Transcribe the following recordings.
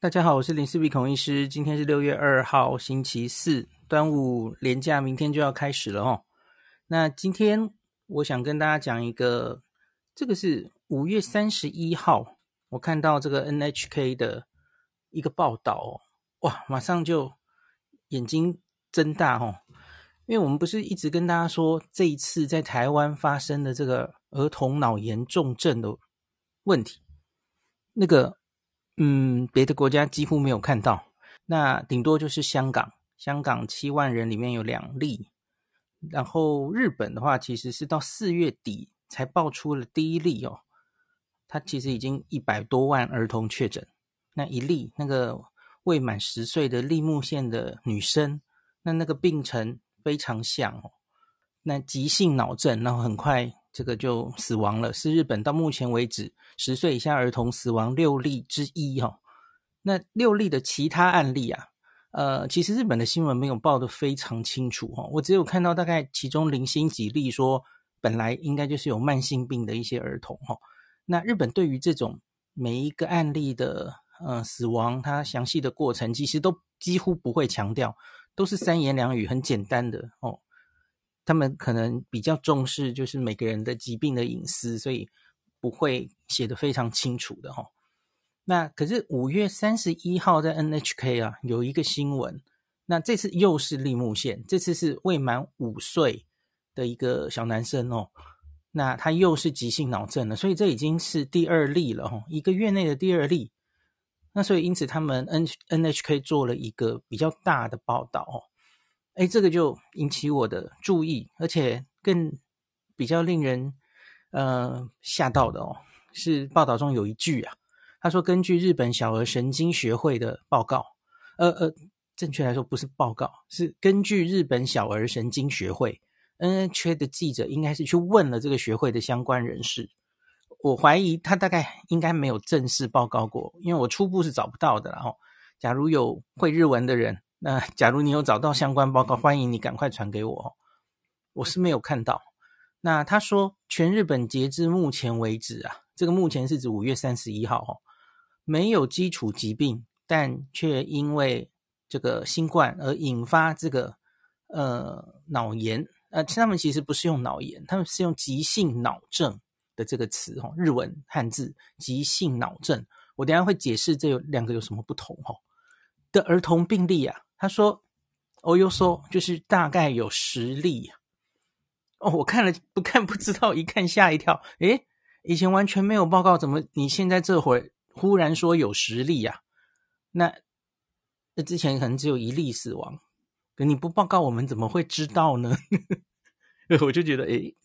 大家好，我是林氏璧孔医师。今天是六月二号，星期四，端午连假明天就要开始了哦。那今天我想跟大家讲一个，这个是五月三十一号，我看到这个 NHK 的一个报道哦，哇，马上就眼睛睁大哦，因为我们不是一直跟大家说，这一次在台湾发生的这个儿童脑炎重症的问题，那个。嗯，别的国家几乎没有看到，那顶多就是香港，香港七万人里面有两例，然后日本的话，其实是到四月底才爆出了第一例哦，他其实已经一百多万儿童确诊，那一例那个未满十岁的立木县的女生，那那个病程非常像哦，那急性脑症，然后很快。这个就死亡了，是日本到目前为止十岁以下儿童死亡六例之一哈。那六例的其他案例啊，呃，其实日本的新闻没有报得非常清楚哈，我只有看到大概其中零星几例说本来应该就是有慢性病的一些儿童哈。那日本对于这种每一个案例的呃死亡，它详细的过程其实都几乎不会强调，都是三言两语很简单的哦。他们可能比较重视就是每个人的疾病的隐私，所以不会写得非常清楚的哈。那可是五月三十一号在 NHK 啊有一个新闻，那这次又是立木县，这次是未满五岁的一个小男生哦。那他又是急性脑症了，所以这已经是第二例了哈，一个月内的第二例。那所以因此他们 N NHK 做了一个比较大的报道哦。哎，这个就引起我的注意，而且更比较令人呃吓到的哦，是报道中有一句啊，他说根据日本小儿神经学会的报告，呃呃，正确来说不是报告，是根据日本小儿神经学会 N H A 的记者应该是去问了这个学会的相关人士，我怀疑他大概应该没有正式报告过，因为我初步是找不到的，然后假如有会日文的人。那假如你有找到相关报告，欢迎你赶快传给我。我是没有看到。那他说，全日本截至目前为止啊，这个目前是指五月三十一号哦，没有基础疾病，但却因为这个新冠而引发这个呃脑炎。呃，他们其实不是用脑炎，他们是用急性脑症的这个词哦，日文汉字急性脑症。我等下会解释这有两个有什么不同哦。的儿童病例啊。他说：“哦哟说就是大概有十例哦，我看了不看不知道，一看吓一跳。诶，以前完全没有报告，怎么你现在这会儿忽然说有十例呀？那那之前可能只有一例死亡，可你不报告，我们怎么会知道呢？我就觉得，诶，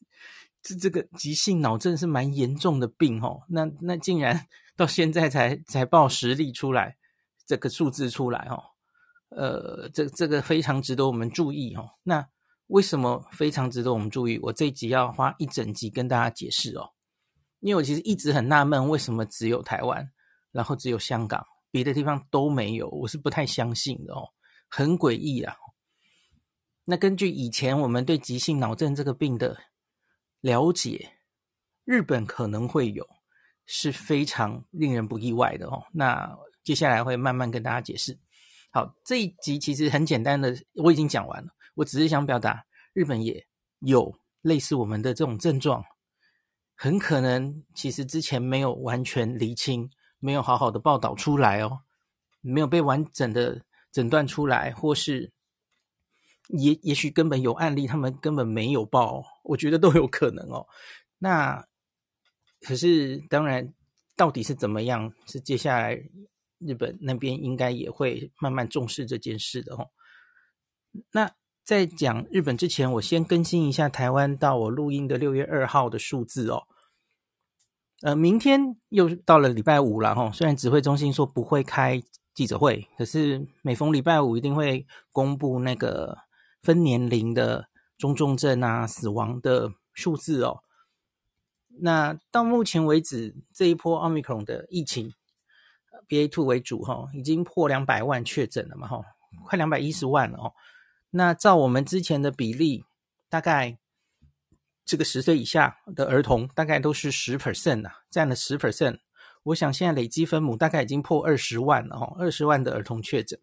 这这个急性脑症是蛮严重的病哦。那那竟然到现在才才报十例出来，这个数字出来哦。”呃，这这个非常值得我们注意哦。那为什么非常值得我们注意？我这一集要花一整集跟大家解释哦。因为我其实一直很纳闷，为什么只有台湾，然后只有香港，别的地方都没有？我是不太相信的哦，很诡异啊。那根据以前我们对急性脑症这个病的了解，日本可能会有，是非常令人不意外的哦。那接下来会慢慢跟大家解释。好，这一集其实很简单的，我已经讲完了。我只是想表达，日本也有类似我们的这种症状，很可能其实之前没有完全厘清，没有好好的报道出来哦，没有被完整的诊断出来，或是也也许根本有案例，他们根本没有报，我觉得都有可能哦。那可是当然，到底是怎么样？是接下来。日本那边应该也会慢慢重视这件事的哦。那在讲日本之前，我先更新一下台湾到我录音的六月二号的数字哦。呃，明天又到了礼拜五了哈。虽然指挥中心说不会开记者会，可是每逢礼拜五一定会公布那个分年龄的中重症啊、死亡的数字哦。那到目前为止，这一波奥密克戎的疫情。BA.2 为主哈，已经破两百万确诊了嘛哈，快两百一十万了哦。那照我们之前的比例，大概这个十岁以下的儿童大概都是十 percent 啊，占了十 percent。我想现在累积分母大概已经破二十万了哈，二十万的儿童确诊。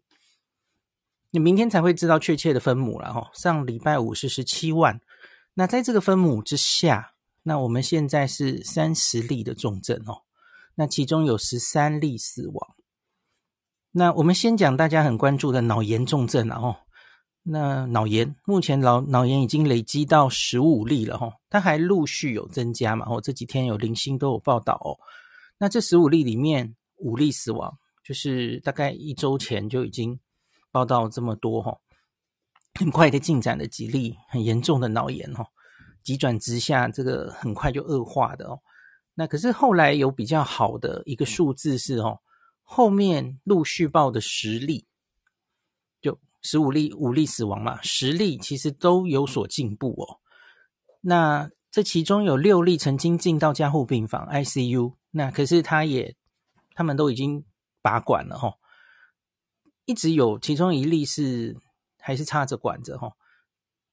你明天才会知道确切的分母了哈。上礼拜五是十七万，那在这个分母之下，那我们现在是三十例的重症哦，那其中有十三例死亡。那我们先讲大家很关注的脑炎重症了哦。那脑炎目前脑脑炎已经累积到十五例了哈，它还陆续有增加嘛？哦，这几天有零星都有报道哦。那这十五例里面五例死亡，就是大概一周前就已经报道这么多哈，很快的进展的几例很严重的脑炎哦，急转直下，这个很快就恶化的哦。那可是后来有比较好的一个数字是哦，后面陆续报的十例。就十五例，五例死亡嘛，十例其实都有所进步哦。那这其中有六例曾经进到加护病房 ICU，那可是他也，他们都已经拔管了哈。一直有其中一例是还是插着管着哈，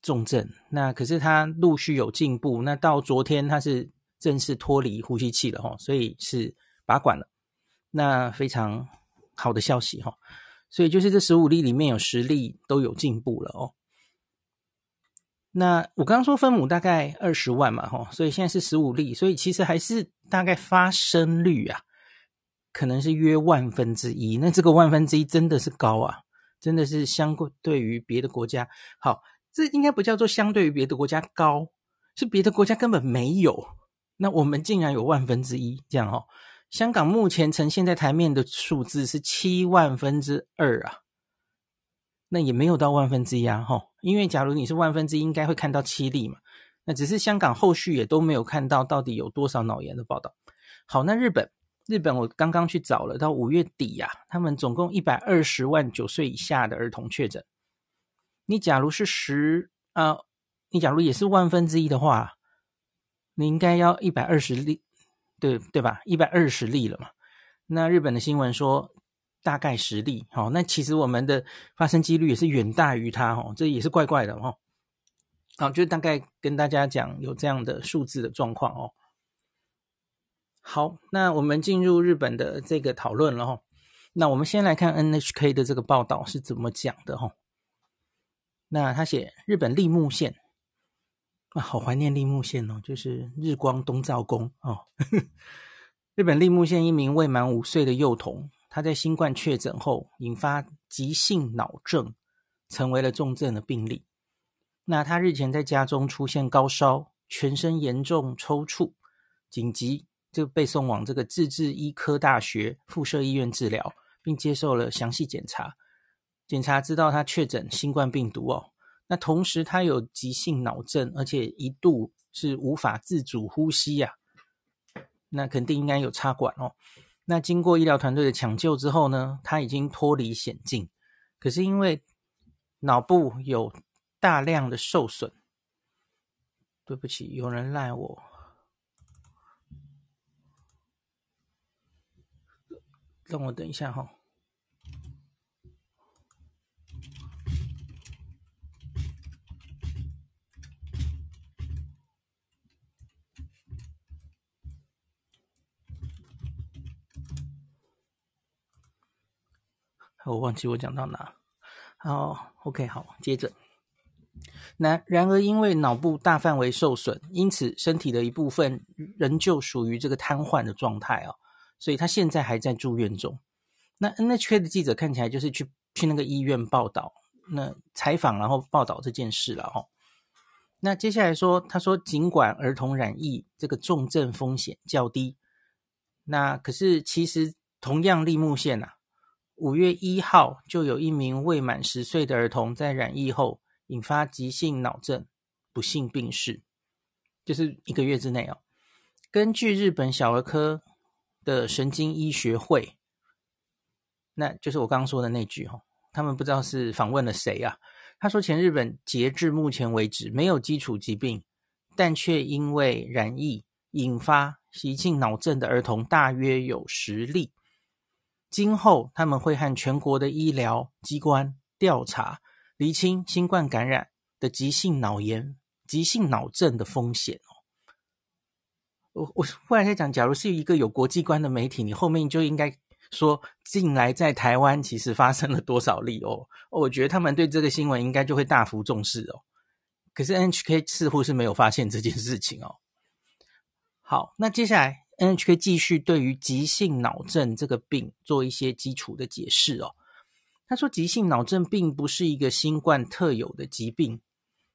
重症。那可是他陆续有进步，那到昨天他是正式脱离呼吸器了哈，所以是拔管了。那非常好的消息哈。所以就是这十五例里面有十例都有进步了哦。那我刚刚说分母大概二十万嘛，吼，所以现在是十五例，所以其实还是大概发生率啊，可能是约万分之一。那这个万分之一真的是高啊，真的是相对于别的国家，好，这应该不叫做相对于别的国家高，是别的国家根本没有，那我们竟然有万分之一这样哦。香港目前呈现在台面的数字是七万分之二啊，那也没有到万分之一啊，吼，因为假如你是万分之一，应该会看到七例嘛，那只是香港后续也都没有看到到底有多少脑炎的报道。好，那日本，日本我刚刚去找了，到五月底呀、啊，他们总共一百二十万九岁以下的儿童确诊。你假如是十啊，你假如也是万分之一的话，你应该要一百二十例。对对吧？一百二十例了嘛。那日本的新闻说大概十例，好，那其实我们的发生几率也是远大于它，哦，这也是怪怪的哦。好，就大概跟大家讲有这样的数字的状况哦。好，那我们进入日本的这个讨论了哈。那我们先来看 NHK 的这个报道是怎么讲的哈。那他写日本立木县。好怀念立木县哦，就是日光东照宫哦。日本栃木县一名未满五岁的幼童，他在新冠确诊后引发急性脑症，成为了重症的病例。那他日前在家中出现高烧，全身严重抽搐，紧急就被送往这个自治医科大学附设医院治疗，并接受了详细检查。检查知道他确诊新冠病毒哦。那同时，他有急性脑症，而且一度是无法自主呼吸呀、啊。那肯定应该有插管哦。那经过医疗团队的抢救之后呢，他已经脱离险境。可是因为脑部有大量的受损，对不起，有人赖我，让我等一下哈、哦。我忘记我讲到哪，好，OK，好，接着，那然而因为脑部大范围受损，因此身体的一部分仍旧属于这个瘫痪的状态哦，所以他现在还在住院中。那 NHK 的记者看起来就是去去那个医院报道，那采访然后报道这件事了哦。那接下来说，他说尽管儿童染疫这个重症风险较低，那可是其实同样立木县呐。五月一号，就有一名未满十岁的儿童在染疫后引发急性脑症，不幸病逝，就是一个月之内哦。根据日本小儿科的神经医学会，那就是我刚刚说的那句哦，他们不知道是访问了谁啊？他说，前日本截至目前为止没有基础疾病，但却因为染疫引发急性脑症的儿童大约有十例。今后他们会和全国的医疗机关调查，厘清新冠感染的急性脑炎、急性脑症的风险哦。我我忽然在讲，假如是一个有国际观的媒体，你后面就应该说，近来在台湾其实发生了多少例哦。我觉得他们对这个新闻应该就会大幅重视哦。可是 NHK 似乎是没有发现这件事情哦。好，那接下来 NHK 继续对于急性脑症这个病做一些基础的解释哦。他说，急性脑症并不是一个新冠特有的疾病。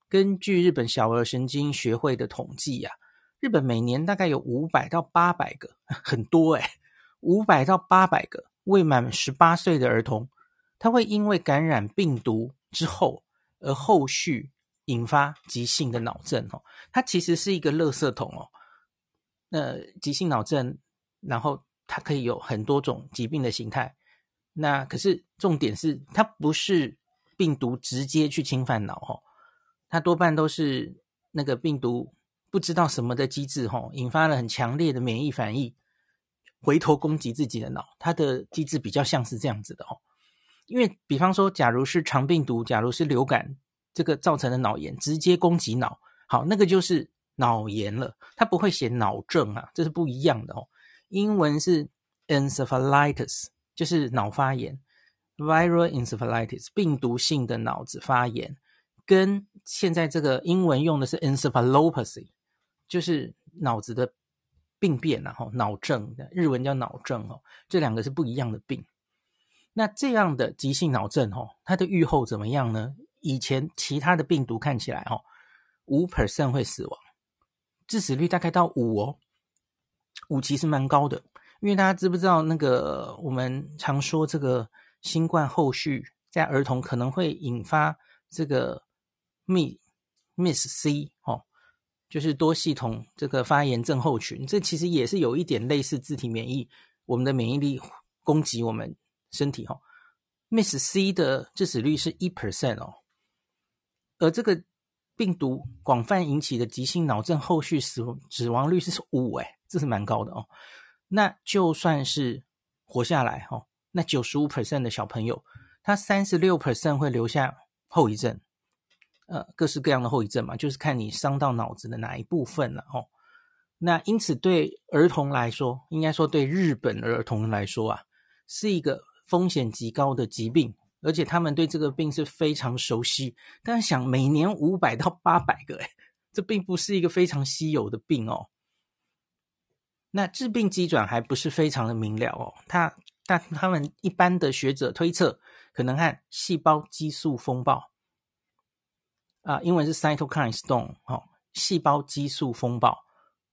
根据日本小儿神经学会的统计呀、啊，日本每年大概有五百到八百个，很多诶，五百到八百个未满十八岁的儿童，他会因为感染病毒之后而后续引发急性的脑症哦。它其实是一个垃圾桶哦。那急性脑症，然后它可以有很多种疾病的形态。那可是重点是，它不是病毒直接去侵犯脑哦。它多半都是那个病毒不知道什么的机制，吼，引发了很强烈的免疫反应，回头攻击自己的脑。它的机制比较像是这样子的，哦。因为比方说，假如是肠病毒，假如是流感这个造成的脑炎，直接攻击脑，好，那个就是脑炎了。它不会写脑症啊，这是不一样的哦。英文是 encephalitis，就是脑发炎，viral encephalitis，病毒性的脑子发炎。跟现在这个英文用的是 encephalopathy，就是脑子的病变，然后脑症的日文叫脑症哦，这两个是不一样的病。那这样的急性脑症哦，它的预后怎么样呢？以前其他的病毒看起来哦，五 percent 会死亡，致死率大概到五哦，五其实蛮高的。因为大家知不知道那个我们常说这个新冠后续在儿童可能会引发这个。MIS-C 哦，就是多系统这个发炎症候群，这其实也是有一点类似自体免疫，我们的免疫力攻击我们身体哈、哦。miss c 的致死率是一 percent 哦，而这个病毒广泛引起的急性脑症后续死亡死亡率是五诶，这是蛮高的哦。那就算是活下来哈、哦，那九十五 percent 的小朋友，他三十六 percent 会留下后遗症。呃，各式各样的后遗症嘛，就是看你伤到脑子的哪一部分了哦。那因此，对儿童来说，应该说对日本儿童来说啊，是一个风险极高的疾病，而且他们对这个病是非常熟悉。但想，每年五百到八百个，诶，这并不是一个非常稀有的病哦。那致病机转还不是非常的明了哦。他但他们一般的学者推测，可能和细胞激素风暴。啊，英文是 cytokine storm，哦，细胞激素风暴，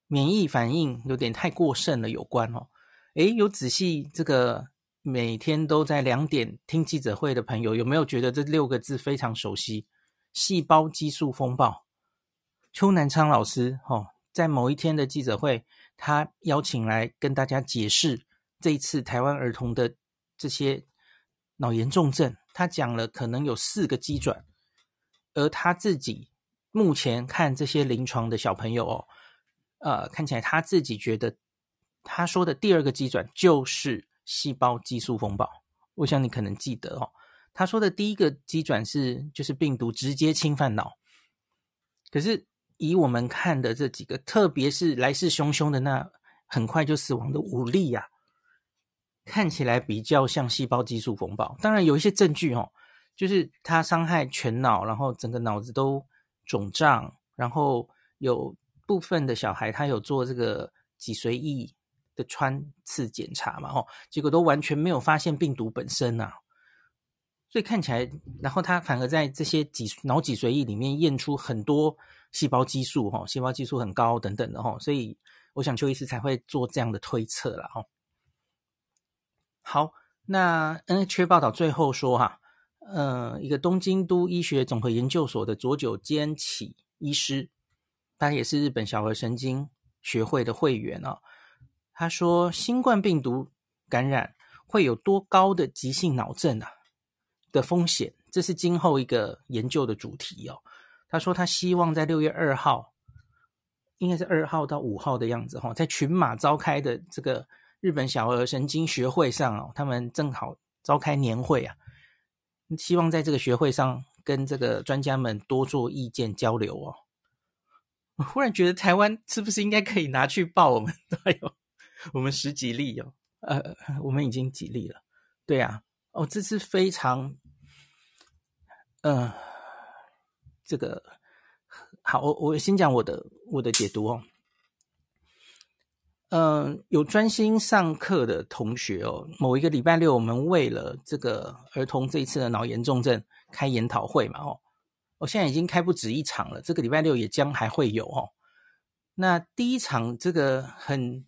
免疫反应有点太过剩了有关哦。诶，有仔细这个每天都在两点听记者会的朋友，有没有觉得这六个字非常熟悉？细胞激素风暴，邱南昌老师哦，在某一天的记者会，他邀请来跟大家解释这一次台湾儿童的这些脑炎重症，他讲了可能有四个机转。而他自己目前看这些临床的小朋友哦，呃，看起来他自己觉得他说的第二个机转就是细胞激素风暴。我想你可能记得哦，他说的第一个机转是就是病毒直接侵犯脑，可是以我们看的这几个，特别是来势汹汹的那很快就死亡的五例呀，看起来比较像细胞激素风暴。当然有一些证据哦。就是它伤害全脑，然后整个脑子都肿胀，然后有部分的小孩他有做这个脊髓液穿刺检查嘛，吼，结果都完全没有发现病毒本身呐、啊，所以看起来，然后他反而在这些脊脑脊髓液里面验出很多细胞激素，吼，细胞激素很高等等的，吼，所以我想邱医师才会做这样的推测了，吼。好，那 NHK 报道最后说哈。呃，一个东京都医学总合研究所的佐久间启医师，他也是日本小儿神经学会的会员哦。他说，新冠病毒感染会有多高的急性脑症啊的风险，这是今后一个研究的主题哦。他说，他希望在六月二号，应该是二号到五号的样子哈，在群马召开的这个日本小儿神经学会上哦，他们正好召开年会啊。希望在这个学会上跟这个专家们多做意见交流哦。我忽然觉得台湾是不是应该可以拿去报？我们都有，我们十几例哦，呃，我们已经几例了？对啊，哦，这是非常，嗯、呃，这个好，我我先讲我的我的解读哦。嗯、有专心上课的同学哦，某一个礼拜六，我们为了这个儿童这一次的脑炎重症开研讨会嘛，哦，我现在已经开不止一场了，这个礼拜六也将还会有哦。那第一场这个很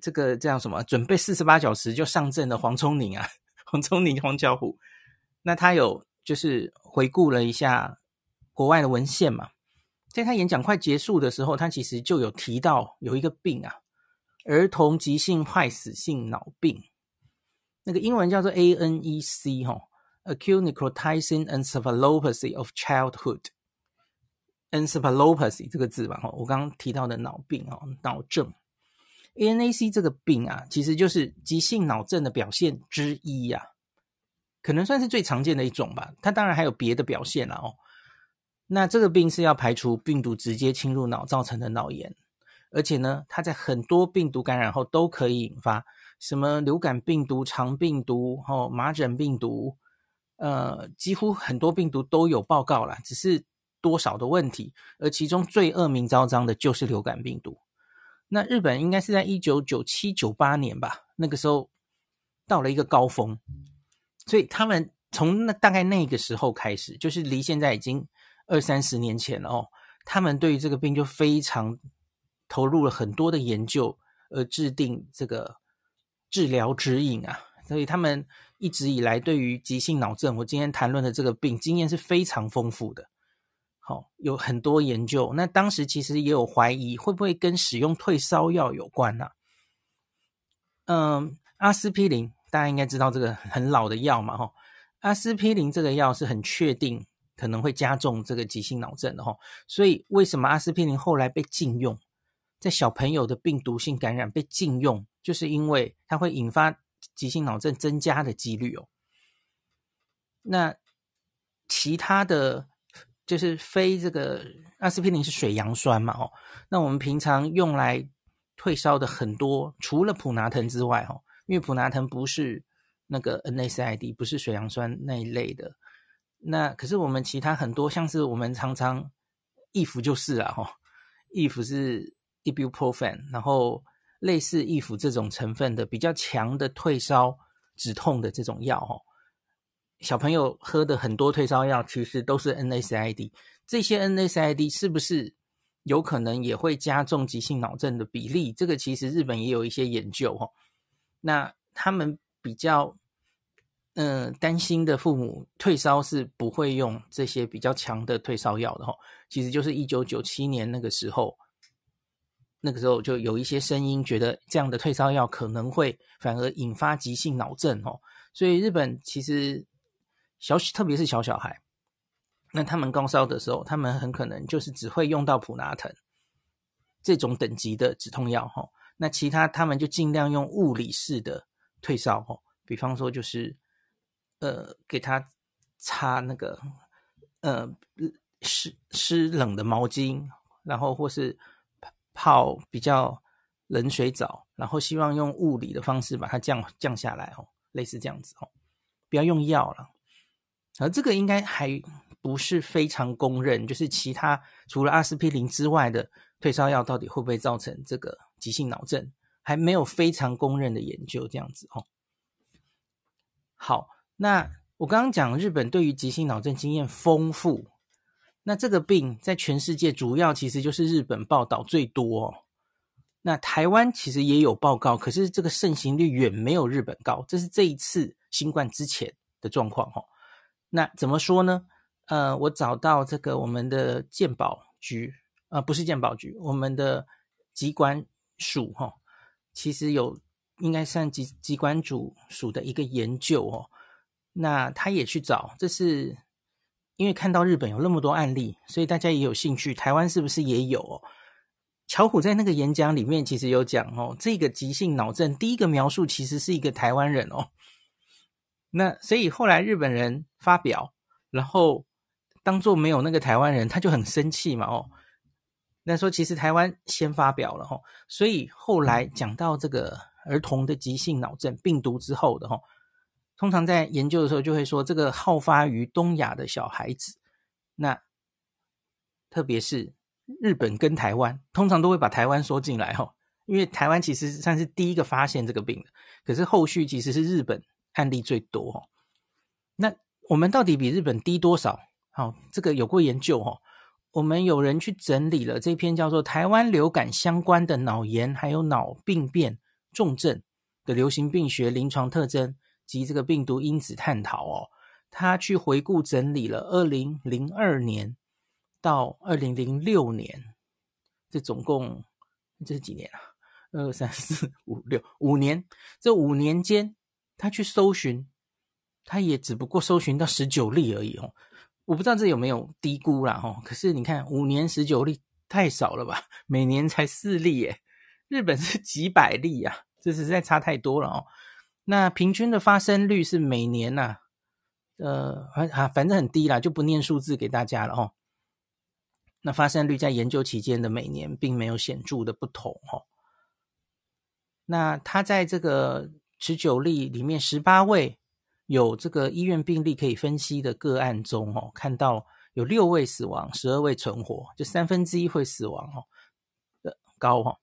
这个叫什么？准备四十八小时就上阵的黄聪宁啊，黄聪宁黄巧虎，那他有就是回顾了一下国外的文献嘛，在他演讲快结束的时候，他其实就有提到有一个病啊。儿童急性坏死性脑病，那个英文叫做 ANEC 哈，Acute Necrotizing Encephalopathy of Childhood，Encephalopathy 这个字吧哈，我刚刚提到的脑病哦，脑症 A N A C 这个病啊，其实就是急性脑症的表现之一呀、啊，可能算是最常见的一种吧。它当然还有别的表现了哦。那这个病是要排除病毒直接侵入脑造成的脑炎。而且呢，它在很多病毒感染后都可以引发什么流感病毒、肠病毒、哦麻疹病毒，呃，几乎很多病毒都有报告啦，只是多少的问题。而其中最恶名昭彰的就是流感病毒。那日本应该是在一九九七九八年吧，那个时候到了一个高峰，所以他们从那大概那个时候开始，就是离现在已经二三十年前了哦，他们对于这个病就非常。投入了很多的研究，而制定这个治疗指引啊，所以他们一直以来对于急性脑症，我今天谈论的这个病经验是非常丰富的。有很多研究。那当时其实也有怀疑，会不会跟使用退烧药有关呢？嗯，阿司匹林大家应该知道这个很老的药嘛，哈，阿司匹林这个药是很确定可能会加重这个急性脑症的哈，所以为什么阿司匹林后来被禁用？在小朋友的病毒性感染被禁用，就是因为它会引发急性脑症增加的几率哦。那其他的就是非这个阿司匹林是水杨酸嘛？哦，那我们平常用来退烧的很多，除了普拿疼之外，哦，因为普拿疼不是那个 NSAID，不是水杨酸那一类的。那可是我们其他很多，像是我们常常易服就是啊，哦，易服是。Ibuprofen，然后类似易服这种成分的比较强的退烧止痛的这种药，哦，小朋友喝的很多退烧药其实都是 NSAID，这些 NSAID 是不是有可能也会加重急性脑症的比例？这个其实日本也有一些研究，哦，那他们比较嗯、担心的父母退烧是不会用这些比较强的退烧药的，哦，其实就是一九九七年那个时候。那个时候就有一些声音觉得这样的退烧药可能会反而引发急性脑症哦，所以日本其实小特别是小小孩，那他们高烧的时候，他们很可能就是只会用到普拿疼这种等级的止痛药哈，那其他他们就尽量用物理式的退烧哦，比方说就是呃给他擦那个呃湿湿冷的毛巾，然后或是。泡比较冷水澡，然后希望用物理的方式把它降降下来哦，类似这样子哦，不要用药了。而这个应该还不是非常公认，就是其他除了阿司匹林之外的退烧药到底会不会造成这个急性脑症，还没有非常公认的研究这样子哦。好，那我刚刚讲日本对于急性脑症经验丰富。那这个病在全世界主要其实就是日本报道最多哦。那台湾其实也有报告，可是这个盛行率远没有日本高。这是这一次新冠之前的状况哦。那怎么说呢？呃，我找到这个我们的健保局，呃，不是健保局，我们的疾管署哈，其实有应该算疾疾管署署的一个研究哦。那他也去找，这是。因为看到日本有那么多案例，所以大家也有兴趣。台湾是不是也有哦？巧虎在那个演讲里面其实有讲哦，这个急性脑症第一个描述其实是一个台湾人哦。那所以后来日本人发表，然后当做没有那个台湾人，他就很生气嘛哦。那说其实台湾先发表了哈，所以后来讲到这个儿童的急性脑症病毒之后的哈，通常在研究的时候就会说这个好发于东亚的小孩子，那特别是日本跟台湾，通常都会把台湾说进来哈，因为台湾其实算是第一个发现这个病的，可是后续其实是日本案例最多哦。那我们到底比日本低多少？好，这个有过研究哦。我们有人去整理了这篇叫做《台湾流感相关的脑炎还有脑病变重症的流行病学临床特征及这个病毒因子探讨》哦，他去回顾整理了二零零二年到二零零六年，这总共这是几年啊？二三四五六五年，这五年间他去搜寻，他也只不过搜寻到十九例而已哦。我不知道这有没有低估啦哦，可是你看五年十九例太少了吧？每年才四例耶，日本是几百例啊，这实在差太多了哦。那平均的发生率是每年呐、啊，呃，啊，反正很低啦，就不念数字给大家了哦。那发生率在研究期间的每年并没有显著的不同哦。那他在这个十九例里面十八位。有这个医院病例可以分析的个案中，哦，看到有六位死亡，十二位存活，就三分之一会死亡，哦，的高，哈。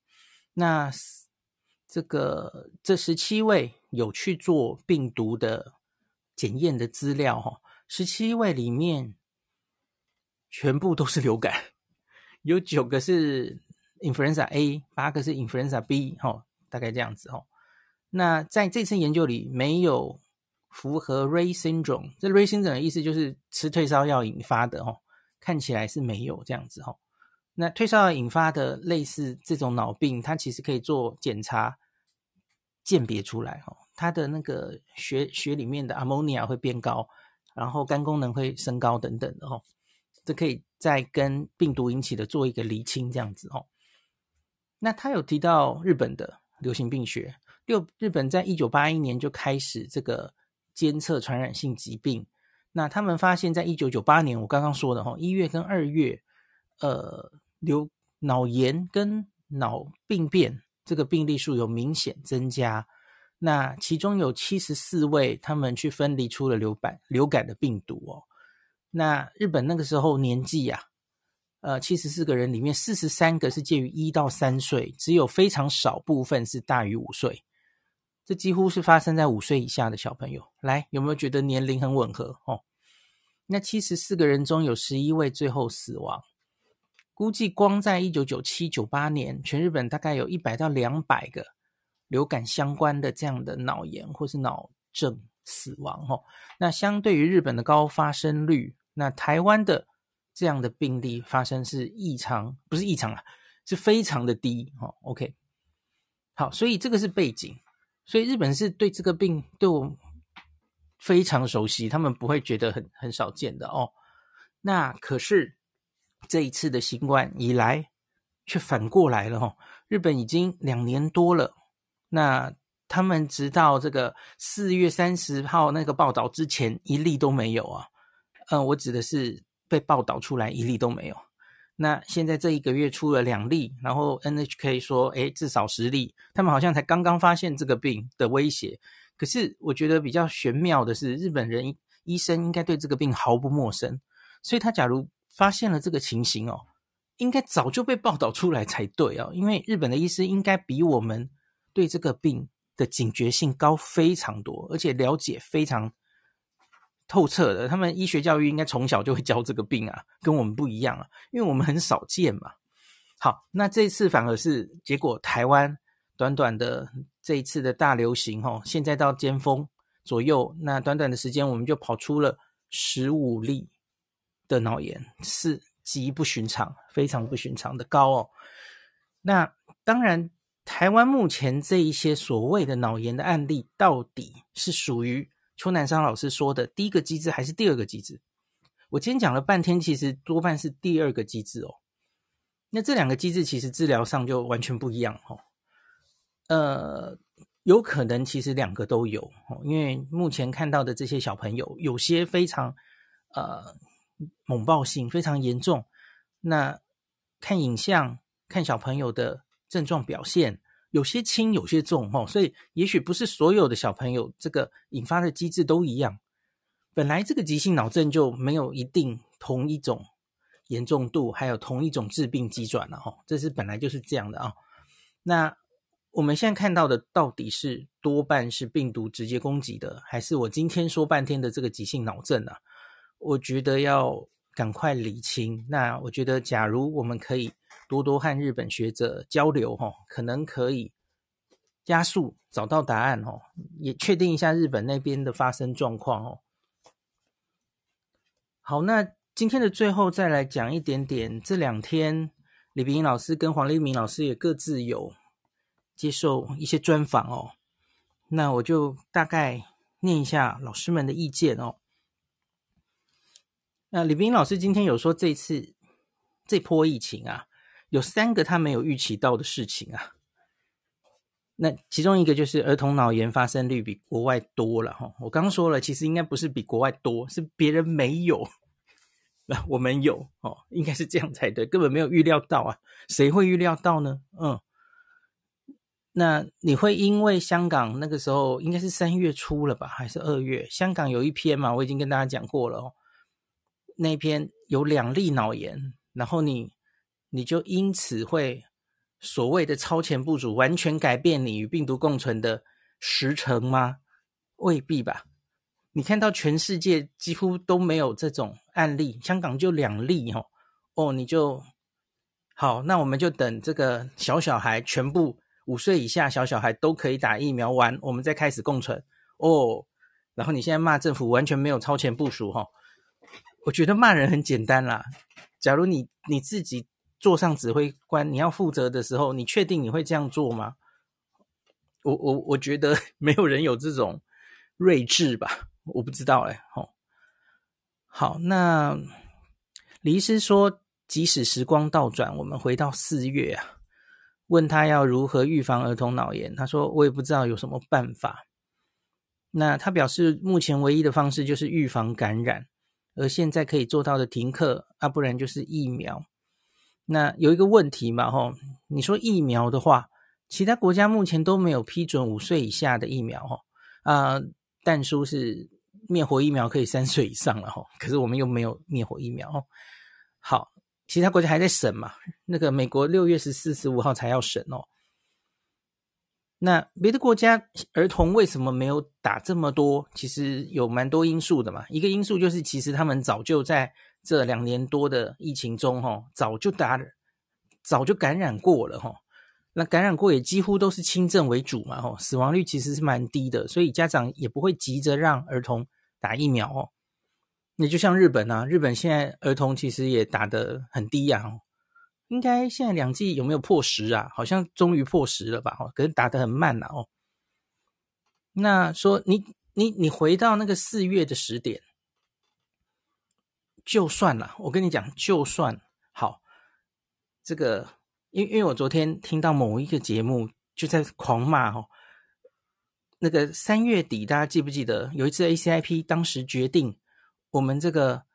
那这个这十七位有去做病毒的检验的资料，哈，十七位里面全部都是流感，有九个是 influenza A，八个是 influenza B，哈，大概这样子，哈。那在这次研究里没有。符合 Ray syndrome，这 Ray syndrome 的意思就是吃退烧药引发的哦，看起来是没有这样子哦。那退烧药引发的类似这种脑病，它其实可以做检查鉴别出来哦。它的那个血血里面的 ammonia 会变高，然后肝功能会升高等等的哦。这可以再跟病毒引起的做一个厘清这样子哦。那他有提到日本的流行病学，六日本在一九八一年就开始这个。监测传染性疾病，那他们发现，在一九九八年，我刚刚说的哈，一月跟二月，呃，流脑炎跟脑病变这个病例数有明显增加。那其中有七十四位，他们去分离出了流感流感的病毒哦。那日本那个时候年纪呀、啊，呃，七十四个人里面，四十三个是介于一到三岁，只有非常少部分是大于五岁。这几乎是发生在五岁以下的小朋友。来，有没有觉得年龄很吻合？哦，那七十四个人中有十一位最后死亡。估计光在一九九七、九八年，全日本大概有一百到两百个流感相关的这样的脑炎或是脑症死亡。哦，那相对于日本的高发生率，那台湾的这样的病例发生是异常，不是异常啊，是非常的低。哦，OK，好，所以这个是背景。所以日本是对这个病对我非常熟悉，他们不会觉得很很少见的哦。那可是这一次的新冠以来，却反过来了哦。日本已经两年多了，那他们直到这个四月三十号那个报道之前，一例都没有啊。嗯，我指的是被报道出来一例都没有。那现在这一个月出了两例，然后 NHK 说，诶，至少十例，他们好像才刚刚发现这个病的威胁。可是我觉得比较玄妙的是，日本人医生应该对这个病毫不陌生，所以他假如发现了这个情形哦，应该早就被报道出来才对哦，因为日本的医师应该比我们对这个病的警觉性高非常多，而且了解非常。透彻的，他们医学教育应该从小就会教这个病啊，跟我们不一样啊，因为我们很少见嘛。好，那这次反而是结果，台湾短短的这一次的大流行，哦，现在到尖峰左右，那短短的时间，我们就跑出了十五例的脑炎，是极不寻常，非常不寻常的高哦。那当然，台湾目前这一些所谓的脑炎的案例，到底是属于？邱南山老师说的第一个机制还是第二个机制？我今天讲了半天，其实多半是第二个机制哦。那这两个机制其实治疗上就完全不一样哦。呃，有可能其实两个都有哦，因为目前看到的这些小朋友，有些非常呃猛暴性非常严重，那看影像，看小朋友的症状表现，有些轻，有些重，哦，所以也许不是所有的小朋友这个引发的机制都一样。本来这个急性脑症就没有一定同一种严重度，还有同一种致病机转了，哦，这是本来就是这样的啊。那我们现在看到的到底是多半是病毒直接攻击的，还是我今天说半天的这个急性脑症啊？我觉得要赶快理清。那我觉得，假如我们可以多多和日本学者交流，哈，可能可以加速找到答案，哦，也确定一下日本那边的发生状况，哦。好，那今天的最后再来讲一点点，这两天李秉颖老师跟黄立明老师也各自有。接受一些专访哦，那我就大概念一下老师们的意见哦。那李冰老师今天有说，这次这波疫情啊，有三个他没有预期到的事情啊。那其中一个就是儿童脑炎发生率比国外多了哈。我刚刚说了，其实应该不是比国外多，是别人没有，那 我们有哦，应该是这样才对，根本没有预料到啊，谁会预料到呢？嗯。那你会因为香港那个时候应该是三月初了吧，还是二月？香港有一篇嘛，我已经跟大家讲过了哦。那篇有两例脑炎，然后你你就因此会所谓的超前部署，完全改变你与病毒共存的时程吗？未必吧。你看到全世界几乎都没有这种案例，香港就两例哦。哦，你就好，那我们就等这个小小孩全部。五岁以下小小孩都可以打疫苗完，我们再开始共存哦。然后你现在骂政府完全没有超前部署哈，我觉得骂人很简单啦。假如你你自己坐上指挥官，你要负责的时候，你确定你会这样做吗？我我我觉得 没有人有这种睿智吧，我不知道哎。好，好，那李医师说，即使时光倒转，我们回到四月啊。问他要如何预防儿童脑炎，他说我也不知道有什么办法。那他表示，目前唯一的方式就是预防感染，而现在可以做到的停课啊，不然就是疫苗。那有一个问题嘛，吼，你说疫苗的话，其他国家目前都没有批准五岁以下的疫苗，吼啊，但说是灭活疫苗可以三岁以上了，吼，可是我们又没有灭活疫苗，吼好。其他国家还在审嘛？那个美国六月十四、十五号才要审哦。那别的国家儿童为什么没有打这么多？其实有蛮多因素的嘛。一个因素就是，其实他们早就在这两年多的疫情中，哈，早就打，早就感染过了，哈。那感染过也几乎都是轻症为主嘛，哈，死亡率其实是蛮低的，所以家长也不会急着让儿童打疫苗哦。那就像日本啊，日本现在儿童其实也打得很低呀，啊，应该现在两剂有没有破十啊？好像终于破十了吧？哦，可是打得很慢了哦。那说你你你回到那个四月的时点，就算了，我跟你讲，就算好，这个因因为我昨天听到某一个节目就在狂骂哦，那个三月底大家记不记得有一次 ACIP 当时决定。我们这个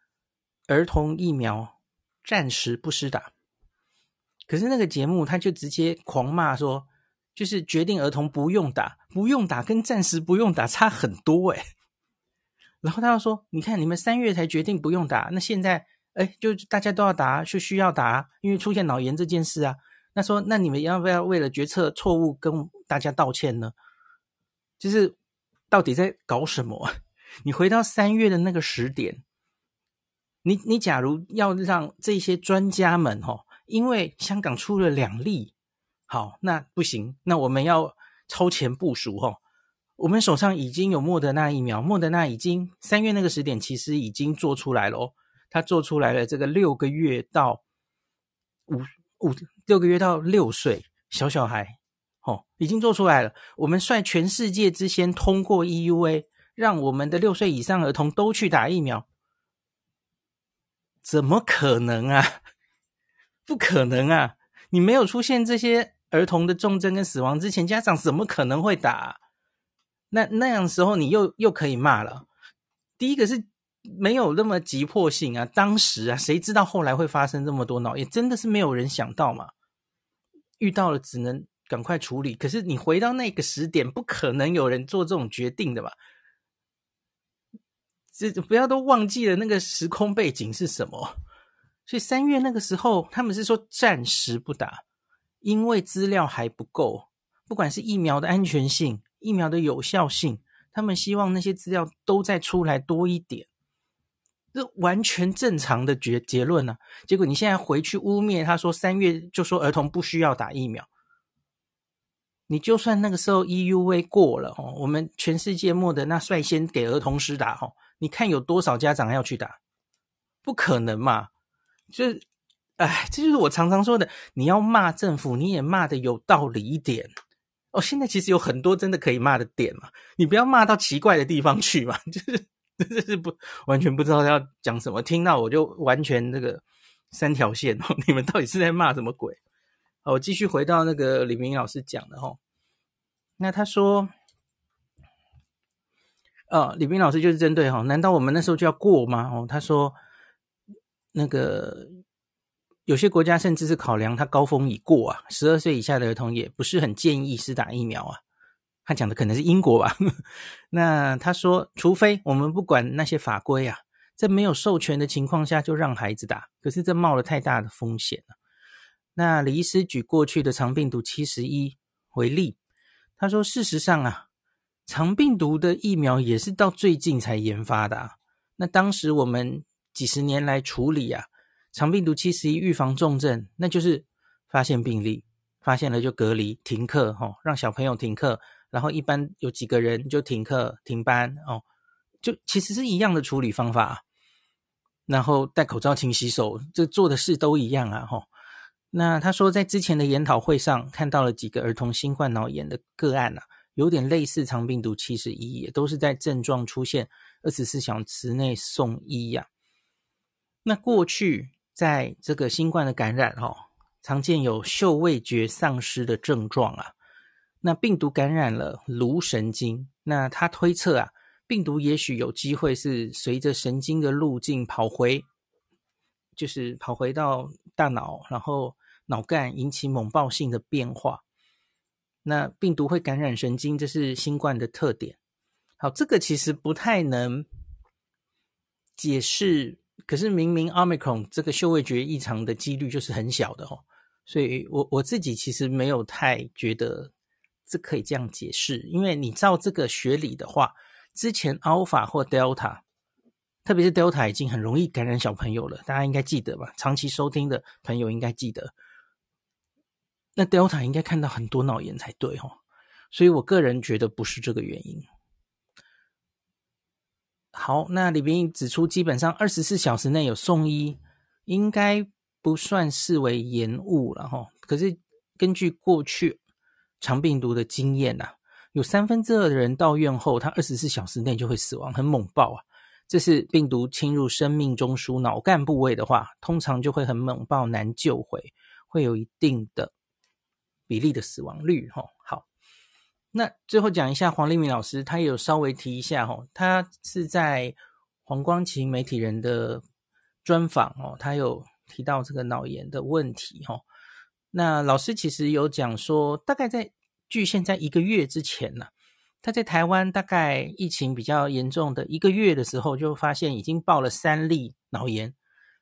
儿童疫苗暂时不施打，可是那个节目他就直接狂骂说，就是决定儿童不用打，不用打跟暂时不用打差很多诶。然后他又说，你看你们三月才决定不用打，那现在哎就大家都要打，就需要打，因为出现脑炎这件事啊。那说那你们要不要为了决策错误跟大家道歉呢？就是到底在搞什么？你回到三月的那个时点，你你假如要让这些专家们齁，因为香港出了两例，好，那不行，那我们要超前部署齁。我们手上已经有莫德纳疫苗，莫德纳已经三月那个时点其实已经做出来了哦，他做出来了这个六个月到五五六个月到六岁小小孩，哦，已经做出来了。我们率全世界之先通过 EUA。让我们的六岁以上儿童都去打疫苗，怎么可能啊？不可能啊！你没有出现这些儿童的重症跟死亡之前，家长怎么可能会打？那那样时候，你又又可以骂了。第一个是没有那么急迫性啊。当时啊，谁知道后来会发生这么多脑炎？真的是没有人想到嘛。遇到了只能赶快处理。可是你回到那个时点，不可能有人做这种决定的吧？这不要都忘记了那个时空背景是什么。所以三月那个时候，他们是说暂时不打，因为资料还不够。不管是疫苗的安全性、疫苗的有效性，他们希望那些资料都再出来多一点，这完全正常的结结论呢、结果你现在回去污蔑他说三月就说儿童不需要打疫苗，你就算那个时候 EUA 过了哦，我们全世界末的那率先给儿童施打哦，你看有多少家长要去打？不可能嘛！就是，哎，这就是我常常说的，你要骂政府，你也骂的有道理一点。哦，现在其实有很多真的可以骂的点嘛，你不要骂到奇怪的地方去嘛，就是真的是不完全不知道要讲什么，听到我就完全那个三条线哦，你们到底是在骂什么鬼？好，我继续回到那个李明老师讲的哈，那他说，哦，李明老师就是针对哈，难道我们那时候就要过吗？哦，他说那个。有些国家甚至是考量他高峰已过啊，十二岁以下的儿童也不是很建议施打疫苗啊。他讲的可能是英国吧？那他说，除非我们不管那些法规啊，在没有授权的情况下就让孩子打，可是这冒了太大的风险了。那李医师举过去的肠病毒七十一为例，他说，事实上啊，肠病毒的疫苗也是到最近才研发的啊。那当时我们几十年来处理啊。肠病毒七十一预防重症，那就是发现病例，发现了就隔离停课，哦，让小朋友停课，然后一般有几个人就停课停班，哦，就其实是一样的处理方法，然后戴口罩、勤洗手，这做的事都一样啊，吼。那他说在之前的研讨会上看到了几个儿童新冠脑炎的个案啊，有点类似肠病毒七十一，也都是在症状出现二十四小时内送医呀。那过去。在这个新冠的感染，哦，常见有嗅味觉丧失的症状啊。那病毒感染了颅神经，那他推测啊，病毒也许有机会是随着神经的路径跑回，就是跑回到大脑，然后脑干引起猛爆性的变化。那病毒会感染神经，这是新冠的特点。好，这个其实不太能解释。可是明明 Omicron 这个嗅味觉异常的几率就是很小的哦，所以我我自己其实没有太觉得这可以这样解释，因为你照这个学理的话，之前 Alpha 或 Delta，特别是 Delta 已经很容易感染小朋友了，大家应该记得吧？长期收听的朋友应该记得，那 Delta 应该看到很多脑炎才对哦，所以我个人觉得不是这个原因。好，那李斌指出，基本上二十四小时内有送医，应该不算视为延误了哈。可是根据过去肠病毒的经验呐、啊，有三分之二的人到院后，他二十四小时内就会死亡，很猛爆啊。这是病毒侵入生命中枢脑干部位的话，通常就会很猛爆，难救回，会有一定的比例的死亡率哈。好。那最后讲一下黄立明老师，他也有稍微提一下哦，他是在黄光芹媒体人的专访哦，他有提到这个脑炎的问题哦。那老师其实有讲说，大概在距现在一个月之前呢，他在台湾大概疫情比较严重的一个月的时候，就发现已经报了三例脑炎。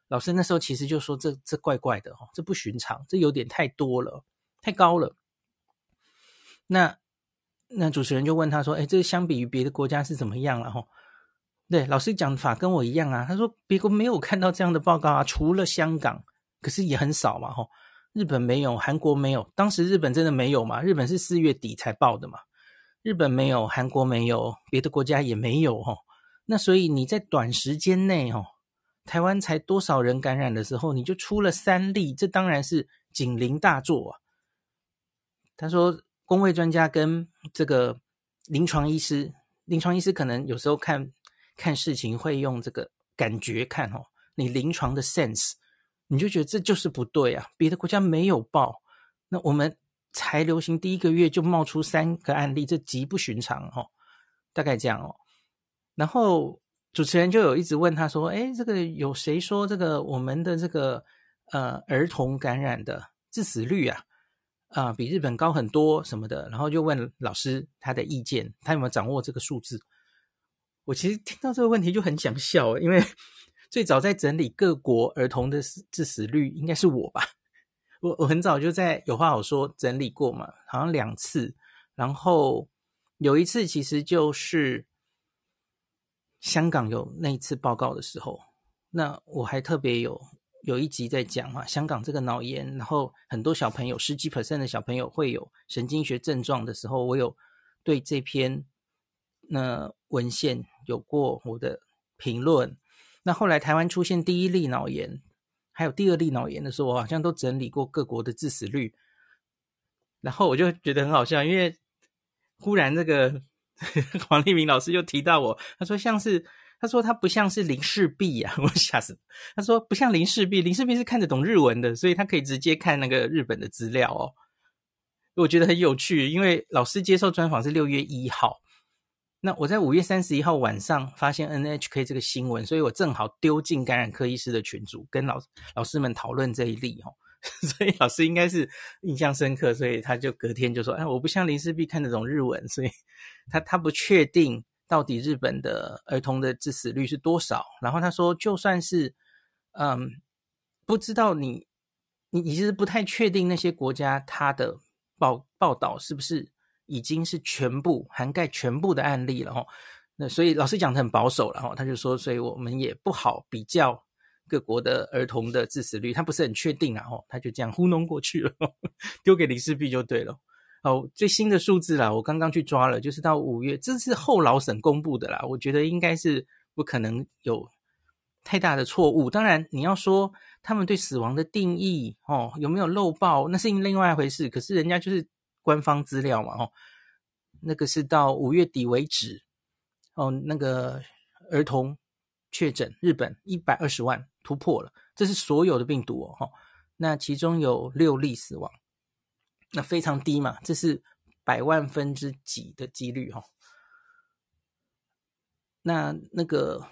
老师那时候其实就说这这怪怪的哦，这不寻常，这有点太多了，太高了。那那主持人就问他说：“哎，这个相比于别的国家是怎么样了？吼，对，老师讲法跟我一样啊。他说别国没有看到这样的报告啊，除了香港，可是也很少嘛，吼。日本没有，韩国没有，当时日本真的没有嘛？日本是四月底才报的嘛？日本没有，韩国没有，别的国家也没有，吼。那所以你在短时间内，吼，台湾才多少人感染的时候，你就出了三例，这当然是警铃大作啊。他说。”公卫专家跟这个临床医师，临床医师可能有时候看看事情会用这个感觉看哦，你临床的 sense，你就觉得这就是不对啊。别的国家没有报，那我们才流行第一个月就冒出三个案例，这极不寻常哦。大概这样哦。然后主持人就有一直问他说：“哎，这个有谁说这个我们的这个呃儿童感染的致死率啊啊、比日本高很多什么的？”然后就问老师他的意见，他有没有掌握这个数字？我其实听到这个问题就很想笑，因为最早在整理各国儿童的致死率应该是我吧。我我很早就在有话好说整理过嘛，好像两次，然后有一次其实就是香港有那一次报告的时候，那我还特别有有一集在讲嘛，香港这个脑炎，然后很多小朋友十几 percent 的小朋友会有神经学症状的时候，我有对这篇那文献有过我的评论。那后来台湾出现第一例脑炎。还有第二例脑炎的时候，我好像都整理过各国的致死率，然后我就觉得很好笑，因为忽然这个 黄立明老师又提到我，他说像是他说他不像是林氏璧呀，我吓死。他说不像林氏璧，林氏璧是看得懂日文的，所以他可以直接看那个日本的资料哦。我觉得很有趣，因为老师接受专访是六月一号。那我在五月三十一号晚上发现 NHK 这个新闻，所以我正好丢进感染科医师的群组，跟老老师们讨论这一例哦。所以老师应该是印象深刻，所以他就隔天就说：“哎，我不像林氏璧看得懂日文，所以他他不确定到底日本的儿童的致死率是多少。”然后他说：“就算是嗯，不知道你你你其实不太确定那些国家他的报报道是不是。”已经是全部涵盖全部的案例了哈，那所以老师讲的很保守了哈，他就说，所以我们也不好比较各国的儿童的致死率，他不是很确定啊哈，他就这样糊弄过去了，丢给林世璧就对了。哦，最新的数字啦，我刚刚去抓了，就是到五月，这是后劳省公布的啦，我觉得应该是不可能有太大的错误。当然，你要说他们对死亡的定义哦，有没有漏报，那是另外一回事。可是人家就是。官方资料嘛，哦，那个是到五月底为止，哦，那个儿童确诊日本一百二十万突破了，这是所有的病毒哦，那其中有六例死亡，那非常低嘛，这是百万分之几的几率哈，那那个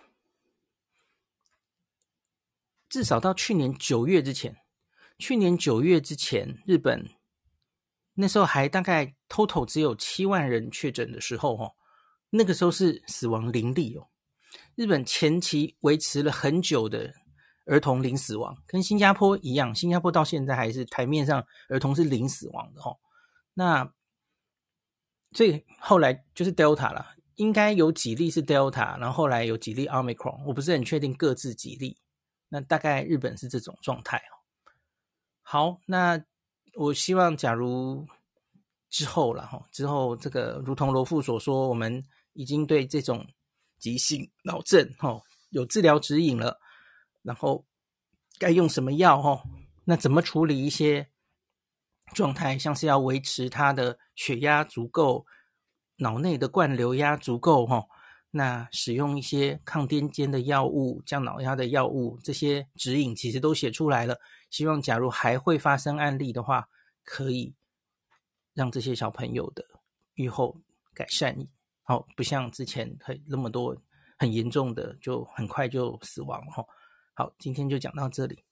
至少到去年九月之前，去年九月之前日本。那时候还大概 total 只有七万人确诊的时候，哦，那个时候是死亡零例哦。日本前期维持了很久的儿童零死亡，跟新加坡一样，新加坡到现在还是台面上儿童是零死亡的哦。那这后来就是 Delta 了，应该有几例是 Delta，然后后来有几例 Omicron，我不是很确定各自几例。那大概日本是这种状态哦。好，那。我希望，假如之后了哈，之后这个如同罗富所说，我们已经对这种急性脑症哈有治疗指引了，然后该用什么药哈，那怎么处理一些状态，像是要维持他的血压足够，脑内的灌流压足够哈，那使用一些抗癫痫的药物、降脑压的药物，这些指引其实都写出来了。希望，假如还会发生案例的话，可以让这些小朋友的愈后改善，好，不像之前很那么多很严重的，就很快就死亡了。好，今天就讲到这里。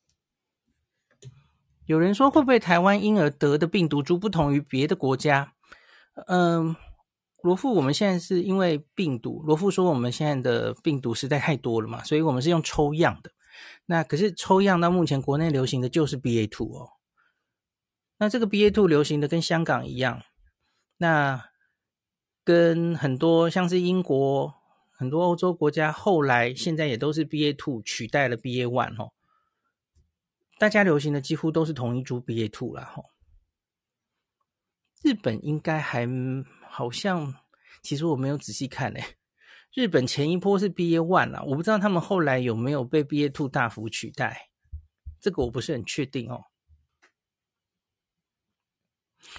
有人说，会不会台湾婴儿得的病毒株不同于别的国家？嗯，罗富，我们现在是因为病毒，罗富说我们现在的病毒实在太多了嘛，所以我们是用抽样的。那可是抽样到目前国内流行的就是 BA two 哦，那这个 BA two 流行的跟香港一样，那跟很多像是英国很多欧洲国家后来现在也都是 BA two 取代了 BA one 哦，大家流行的几乎都是同一株 BA two 啦吼，日本应该还好像，其实我没有仔细看诶。日本前一波是 BA one 啊，我不知道他们后来有没有被 BA two 大幅取代，这个我不是很确定哦。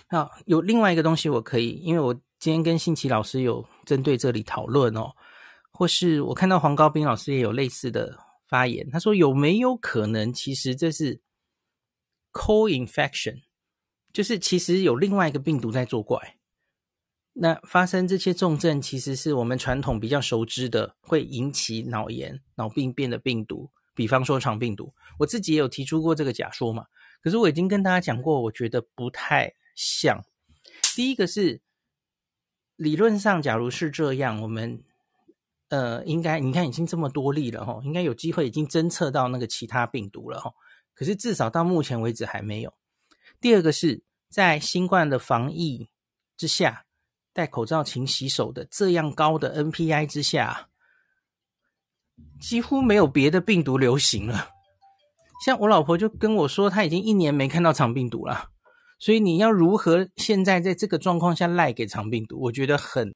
好，有另外一个东西我可以，因为我今天跟新奇老师有针对这里讨论哦，或是我看到黄高斌老师也有类似的发言，他说有没有可能其实这是 co-infection，就是其实有另外一个病毒在作怪。那发生这些重症，其实是我们传统比较熟知的会引起脑炎、脑病变的病毒，比方说肠病毒。我自己也有提出过这个假说嘛，可是我已经跟大家讲过，我觉得不太像。第一个是理论上，假如是这样，我们呃应该你看已经这么多例了哈，应该有机会已经侦测到那个其他病毒了哈。可是至少到目前为止还没有。第二个是在新冠的防疫之下，戴口罩、勤洗手的这样高的 NPI 之下，几乎没有别的病毒流行了。像我老婆就跟我说，她已经一年没看到肠病毒了。所以你要如何现在在这个状况下赖给肠病毒？我觉得很